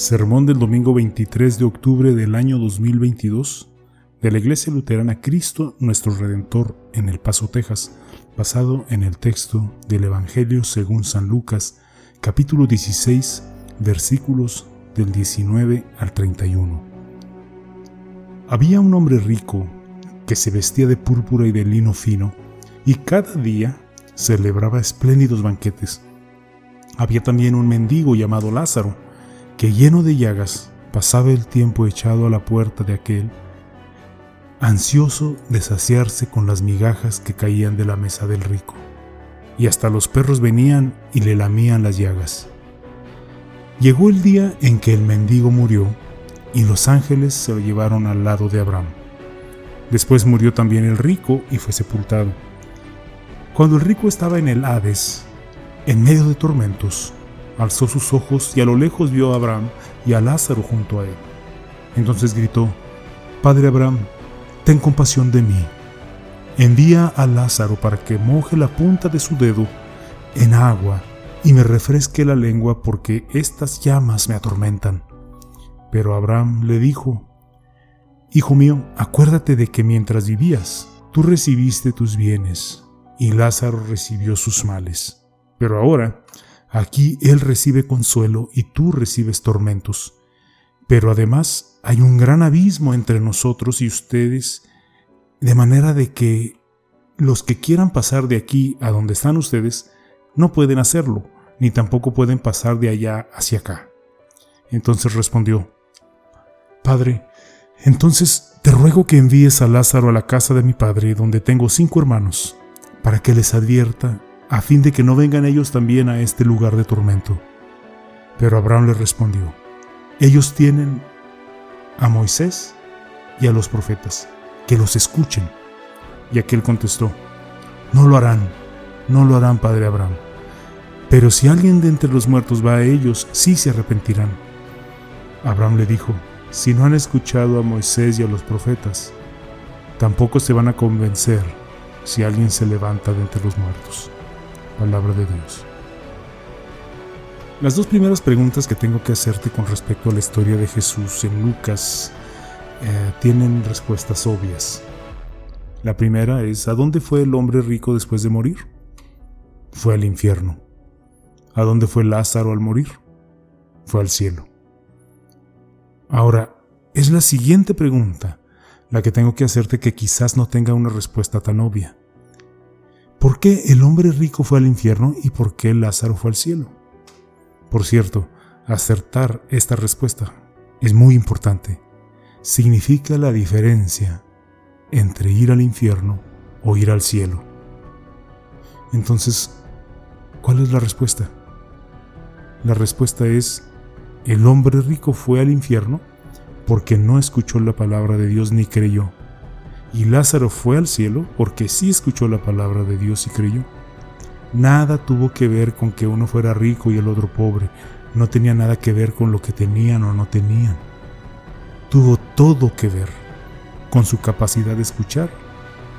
Sermón del domingo 23 de octubre del año 2022 de la Iglesia Luterana Cristo Nuestro Redentor en El Paso, Texas, basado en el texto del Evangelio según San Lucas, capítulo 16, versículos del 19 al 31. Había un hombre rico que se vestía de púrpura y de lino fino, y cada día celebraba espléndidos banquetes. Había también un mendigo llamado Lázaro, que lleno de llagas pasaba el tiempo echado a la puerta de aquel, ansioso de saciarse con las migajas que caían de la mesa del rico. Y hasta los perros venían y le lamían las llagas. Llegó el día en que el mendigo murió y los ángeles se lo llevaron al lado de Abraham. Después murió también el rico y fue sepultado. Cuando el rico estaba en el Hades, en medio de tormentos, alzó sus ojos y a lo lejos vio a Abraham y a Lázaro junto a él. Entonces gritó, Padre Abraham, ten compasión de mí. Envía a Lázaro para que moje la punta de su dedo en agua y me refresque la lengua porque estas llamas me atormentan. Pero Abraham le dijo, Hijo mío, acuérdate de que mientras vivías, tú recibiste tus bienes y Lázaro recibió sus males. Pero ahora, aquí él recibe consuelo y tú recibes tormentos. Pero además hay un gran abismo entre nosotros y ustedes, de manera de que los que quieran pasar de aquí a donde están ustedes no pueden hacerlo, ni tampoco pueden pasar de allá hacia acá. Entonces respondió, Padre, entonces te ruego que envíes a Lázaro a la casa de mi padre, donde tengo cinco hermanos para que les advierta, a fin de que no vengan ellos también a este lugar de tormento. Pero Abraham le respondió, ellos tienen a Moisés y a los profetas, que los escuchen. Y aquel contestó, no lo harán, no lo harán, padre Abraham. Pero si alguien de entre los muertos va a ellos, sí se arrepentirán. Abraham le dijo, si no han escuchado a Moisés y a los profetas, tampoco se van a convencer si alguien se levanta de entre los muertos. Palabra de Dios. Las dos primeras preguntas que tengo que hacerte con respecto a la historia de Jesús en Lucas eh, tienen respuestas obvias. La primera es, ¿a dónde fue el hombre rico después de morir? Fue al infierno. ¿A dónde fue Lázaro al morir? Fue al cielo. Ahora, es la siguiente pregunta la que tengo que hacerte que quizás no tenga una respuesta tan obvia. ¿Por qué el hombre rico fue al infierno y por qué Lázaro fue al cielo? Por cierto, acertar esta respuesta es muy importante. Significa la diferencia entre ir al infierno o ir al cielo. Entonces, ¿cuál es la respuesta? La respuesta es, el hombre rico fue al infierno porque no escuchó la palabra de Dios ni creyó. Y Lázaro fue al cielo porque sí escuchó la palabra de Dios y creyó. Nada tuvo que ver con que uno fuera rico y el otro pobre. No tenía nada que ver con lo que tenían o no tenían. Tuvo todo que ver con su capacidad de escuchar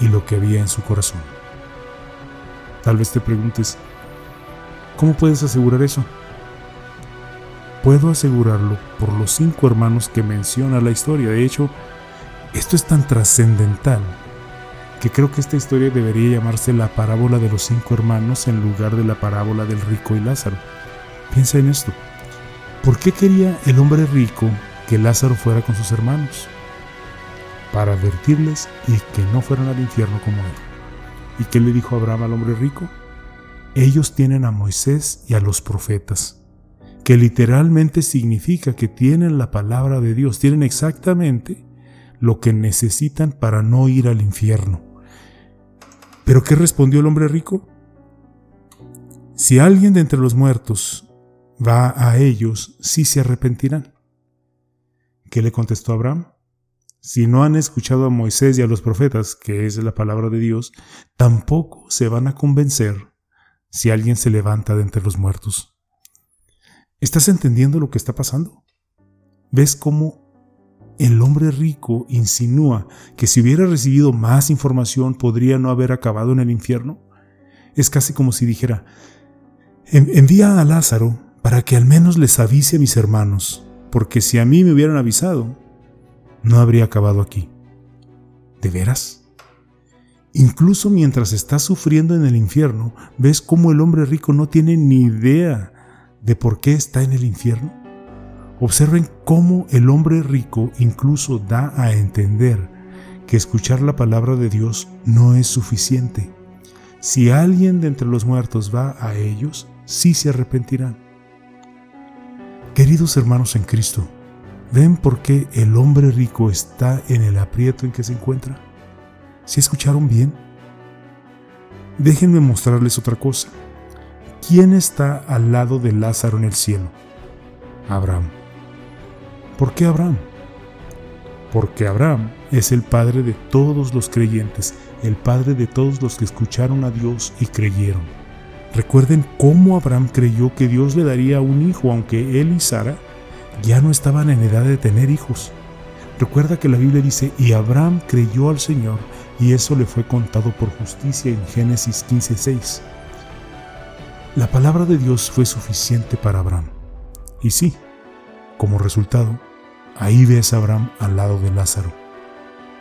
y lo que había en su corazón. Tal vez te preguntes, ¿cómo puedes asegurar eso? Puedo asegurarlo por los cinco hermanos que menciona la historia. De hecho, esto es tan trascendental que creo que esta historia debería llamarse la parábola de los cinco hermanos en lugar de la parábola del rico y Lázaro. Piensa en esto. ¿Por qué quería el hombre rico que Lázaro fuera con sus hermanos? Para advertirles y que no fueran al infierno como él. ¿Y qué le dijo Abraham al hombre rico? Ellos tienen a Moisés y a los profetas que literalmente significa que tienen la palabra de Dios, tienen exactamente lo que necesitan para no ir al infierno. ¿Pero qué respondió el hombre rico? Si alguien de entre los muertos va a ellos, sí se arrepentirán. ¿Qué le contestó Abraham? Si no han escuchado a Moisés y a los profetas, que es la palabra de Dios, tampoco se van a convencer si alguien se levanta de entre los muertos. ¿Estás entendiendo lo que está pasando? ¿Ves cómo el hombre rico insinúa que si hubiera recibido más información podría no haber acabado en el infierno? Es casi como si dijera, envía a Lázaro para que al menos les avise a mis hermanos, porque si a mí me hubieran avisado, no habría acabado aquí. ¿De veras? Incluso mientras estás sufriendo en el infierno, ves cómo el hombre rico no tiene ni idea de por qué está en el infierno. Observen cómo el hombre rico incluso da a entender que escuchar la palabra de Dios no es suficiente. Si alguien de entre los muertos va a ellos, sí se arrepentirán. Queridos hermanos en Cristo, ¿ven por qué el hombre rico está en el aprieto en que se encuentra? ¿Se escucharon bien? Déjenme mostrarles otra cosa. ¿Quién está al lado de Lázaro en el cielo? Abraham. ¿Por qué Abraham? Porque Abraham es el padre de todos los creyentes, el padre de todos los que escucharon a Dios y creyeron. Recuerden cómo Abraham creyó que Dios le daría un hijo, aunque él y Sara ya no estaban en edad de tener hijos. Recuerda que la Biblia dice, y Abraham creyó al Señor, y eso le fue contado por justicia en Génesis 15:6. La palabra de Dios fue suficiente para Abraham. Y sí, como resultado, ahí ves a Abraham al lado de Lázaro.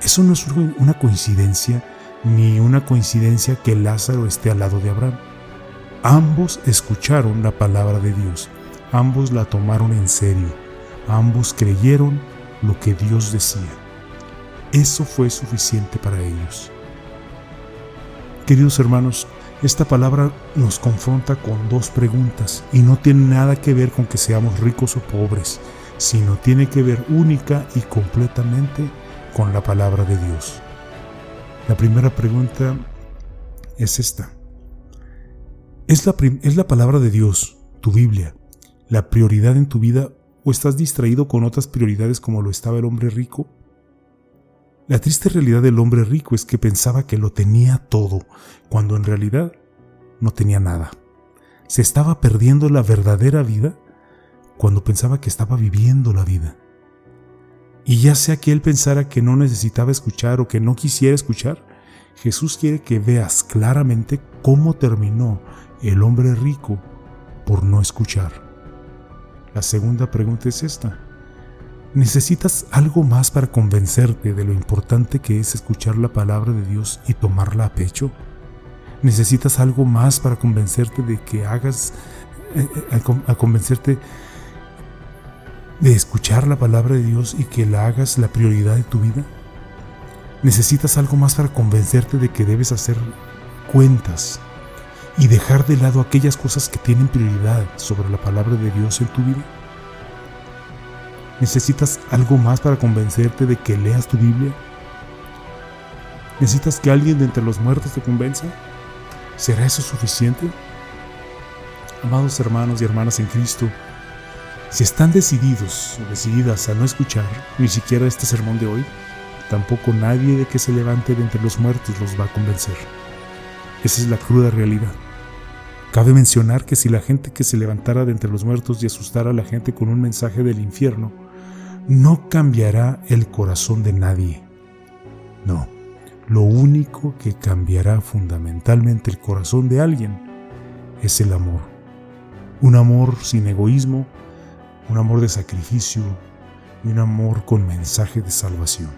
Eso no es una coincidencia, ni una coincidencia que Lázaro esté al lado de Abraham. Ambos escucharon la palabra de Dios, ambos la tomaron en serio, ambos creyeron lo que Dios decía. Eso fue suficiente para ellos. Queridos hermanos, esta palabra nos confronta con dos preguntas y no tiene nada que ver con que seamos ricos o pobres, sino tiene que ver única y completamente con la palabra de Dios. La primera pregunta es esta. ¿Es la, ¿Es la palabra de Dios, tu Biblia, la prioridad en tu vida o estás distraído con otras prioridades como lo estaba el hombre rico? La triste realidad del hombre rico es que pensaba que lo tenía todo, cuando en realidad no tenía nada. Se estaba perdiendo la verdadera vida cuando pensaba que estaba viviendo la vida. Y ya sea que él pensara que no necesitaba escuchar o que no quisiera escuchar, Jesús quiere que veas claramente cómo terminó el hombre rico por no escuchar. La segunda pregunta es esta. ¿Necesitas algo más para convencerte de lo importante que es escuchar la palabra de Dios y tomarla a pecho? ¿Necesitas algo más para convencerte de que hagas, eh, eh, a, convencerte de escuchar la palabra de Dios y que la hagas la prioridad de tu vida? ¿Necesitas algo más para convencerte de que debes hacer cuentas y dejar de lado aquellas cosas que tienen prioridad sobre la palabra de Dios en tu vida? ¿Necesitas algo más para convencerte de que leas tu Biblia? ¿Necesitas que alguien de entre los muertos te convenza? ¿Será eso suficiente? Amados hermanos y hermanas en Cristo, si están decididos o decididas a no escuchar ni siquiera este sermón de hoy, tampoco nadie de que se levante de entre los muertos los va a convencer. Esa es la cruda realidad. Cabe mencionar que si la gente que se levantara de entre los muertos y asustara a la gente con un mensaje del infierno, no cambiará el corazón de nadie. No, lo único que cambiará fundamentalmente el corazón de alguien es el amor. Un amor sin egoísmo, un amor de sacrificio y un amor con mensaje de salvación.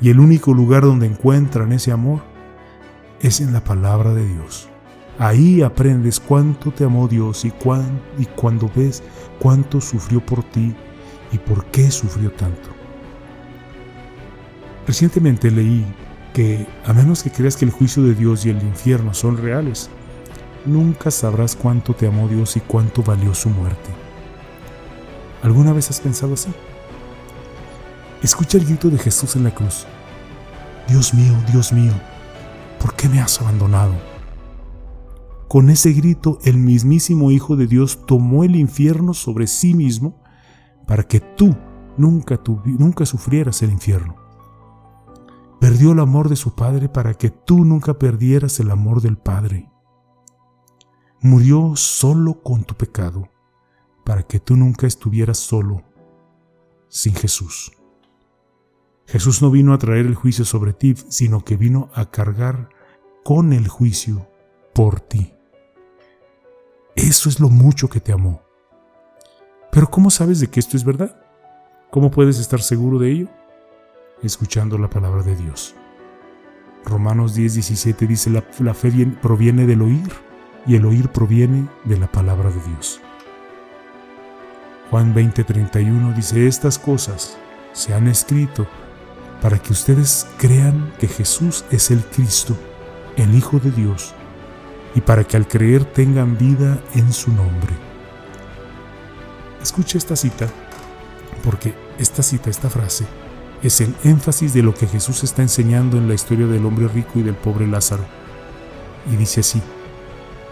Y el único lugar donde encuentran ese amor es en la palabra de Dios. Ahí aprendes cuánto te amó Dios y, y cuando ves cuánto sufrió por ti y por qué sufrió tanto. Recientemente leí que a menos que creas que el juicio de Dios y el infierno son reales, nunca sabrás cuánto te amó Dios y cuánto valió su muerte. ¿Alguna vez has pensado así? Escucha el grito de Jesús en la cruz. Dios mío, Dios mío, ¿por qué me has abandonado? Con ese grito, el mismísimo Hijo de Dios tomó el infierno sobre sí mismo para que tú nunca, nunca sufrieras el infierno. Perdió el amor de su Padre para que tú nunca perdieras el amor del Padre. Murió solo con tu pecado para que tú nunca estuvieras solo sin Jesús. Jesús no vino a traer el juicio sobre ti, sino que vino a cargar con el juicio por ti. Eso es lo mucho que te amó. Pero ¿cómo sabes de que esto es verdad? ¿Cómo puedes estar seguro de ello? Escuchando la palabra de Dios. Romanos 10:17 dice, la, la fe proviene del oír y el oír proviene de la palabra de Dios. Juan 20:31 dice, estas cosas se han escrito para que ustedes crean que Jesús es el Cristo, el Hijo de Dios, y para que al creer tengan vida en su nombre. Escuche esta cita, porque esta cita, esta frase, es el énfasis de lo que Jesús está enseñando en la historia del hombre rico y del pobre Lázaro. Y dice así,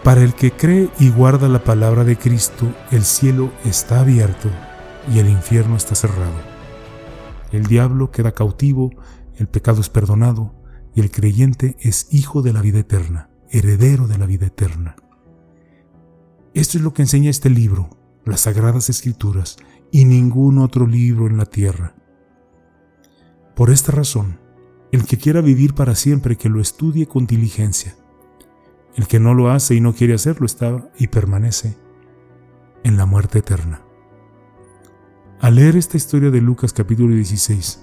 para el que cree y guarda la palabra de Cristo, el cielo está abierto y el infierno está cerrado. El diablo queda cautivo, el pecado es perdonado y el creyente es hijo de la vida eterna, heredero de la vida eterna. Esto es lo que enseña este libro, las Sagradas Escrituras, y ningún otro libro en la tierra. Por esta razón, el que quiera vivir para siempre, que lo estudie con diligencia. El que no lo hace y no quiere hacerlo está y permanece en la muerte eterna. Al leer esta historia de Lucas capítulo 16,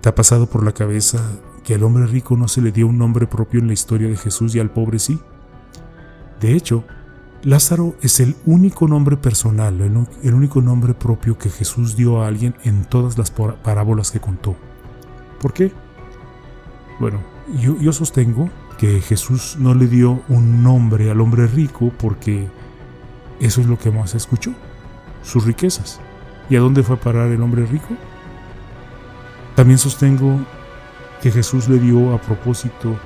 ¿te ha pasado por la cabeza que al hombre rico no se le dio un nombre propio en la historia de Jesús y al pobre sí? De hecho, Lázaro es el único nombre personal, el único nombre propio que Jesús dio a alguien en todas las parábolas que contó. ¿Por qué? Bueno, yo, sostengo que Jesús no le dio un nombre al hombre rico porque eso es lo que más escuchó, sus riquezas. ¿Y a dónde fue a parar el hombre rico? También sostengo que Jesús le dio a propósito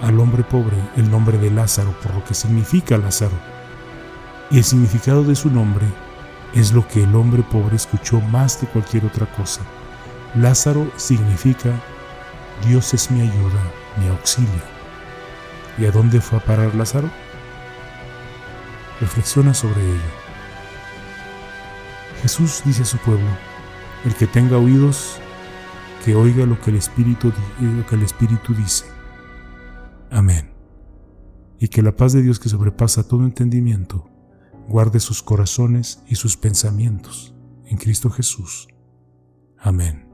al hombre pobre el nombre de Lázaro, por lo que significa Lázaro. Y el significado de su nombre es lo que el hombre pobre escuchó más que cualquier otra cosa, Lázaro significa Dios es mi ayuda, mi auxilio. ¿Y a dónde fue a parar Lázaro? Reflexiona sobre ello. Jesús dice a su pueblo, el que tenga oídos, que oiga lo que el Espíritu, lo que el Espíritu dice. Amén. Y que la paz de Dios que sobrepasa todo entendimiento, guarde sus corazones y sus pensamientos en Cristo Jesús. Amén.